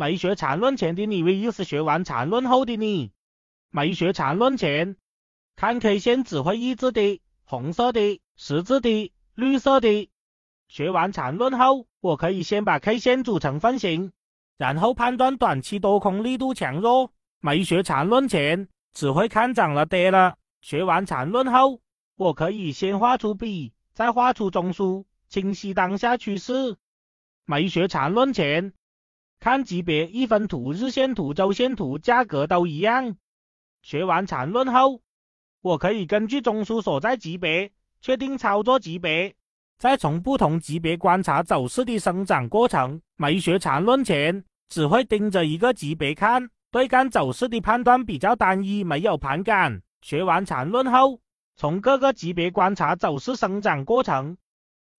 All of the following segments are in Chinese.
没学缠论前的你以为是学完缠论后的你。没学缠论前，看 K 线只会一字的、红色的、十字的、绿色的。学完缠论后，我可以先把 K 线组成分型，然后判断短期多空力度强弱。没学缠论前，只会看涨了跌了。学完缠论后，我可以先画出笔，再画出中枢，清晰当下趋势。没学缠论前，看级别、一分图、日线图、周线图，价格都一样。学完缠论后，我可以根据中枢所在级别确定操作级别，再从不同级别观察走势的生长过程。没学缠论前，只会盯着一个级别看，对干走势的判断比较单一，没有盘感。学完缠论后，从各个级别观察走势生长过程，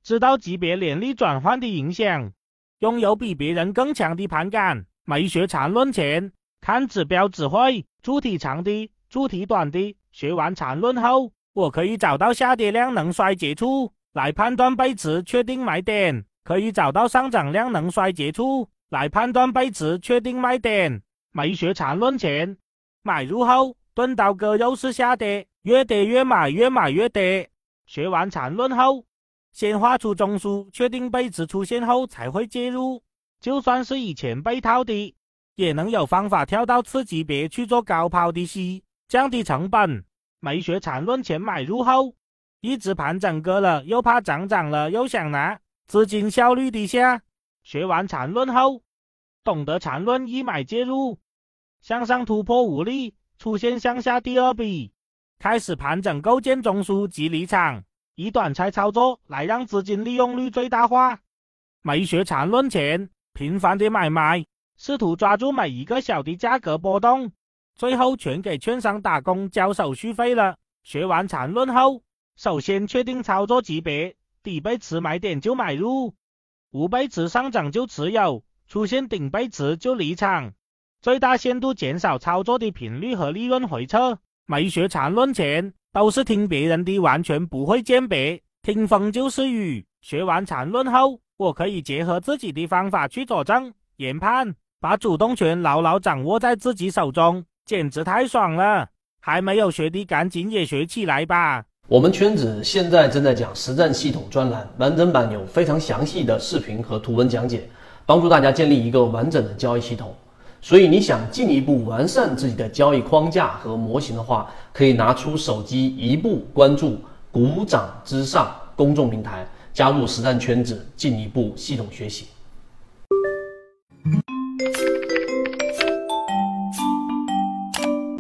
知道级别连力转换的影响，拥有比别人更强的盘感。没学缠论前，看指标只会柱体长的、柱体短的。学完缠论后，我可以找到下跌量能衰竭处来判断背驰，确定买点；可以找到上涨量能衰竭处来判断背驰，确定卖点。没学缠论前，买入后。钝刀割肉是下跌，越跌越买，越买越跌。学完缠论后，先画出中枢，确定背驰出现后才会介入。就算是以前被套的，也能有方法跳到次级别去做高抛低吸，降低成本。没学缠论前买入后，一直盘整割了，又怕涨涨了又想拿，资金效率低下。学完缠论后，懂得缠论一买介入，向上突破无力。出现向下第二笔，开始盘整构建中枢及离场，以短差操作来让资金利用率最大化。没学缠论前，频繁的买卖，试图抓住每一个小的价格波动，最后全给券商打工交手续费了。学完缠论后，首先确定操作级别，底背驰买点就买入，无背驰上涨就持有，出现顶背驰就离场。最大限度减少操作的频率和利润回撤。没学缠论前都是听别人的，完全不会鉴别，听风就是雨。学完缠论后，我可以结合自己的方法去佐证研判，把主动权牢牢掌握在自己手中，简直太爽了！还没有学的赶紧也学起来吧。我们圈子现在正在讲实战系统专栏，完整版有非常详细的视频和图文讲解，帮助大家建立一个完整的交易系统。所以你想进一步完善自己的交易框架和模型的话，可以拿出手机一步关注“股掌之上”公众平台，加入实战圈子，进一步系统学习。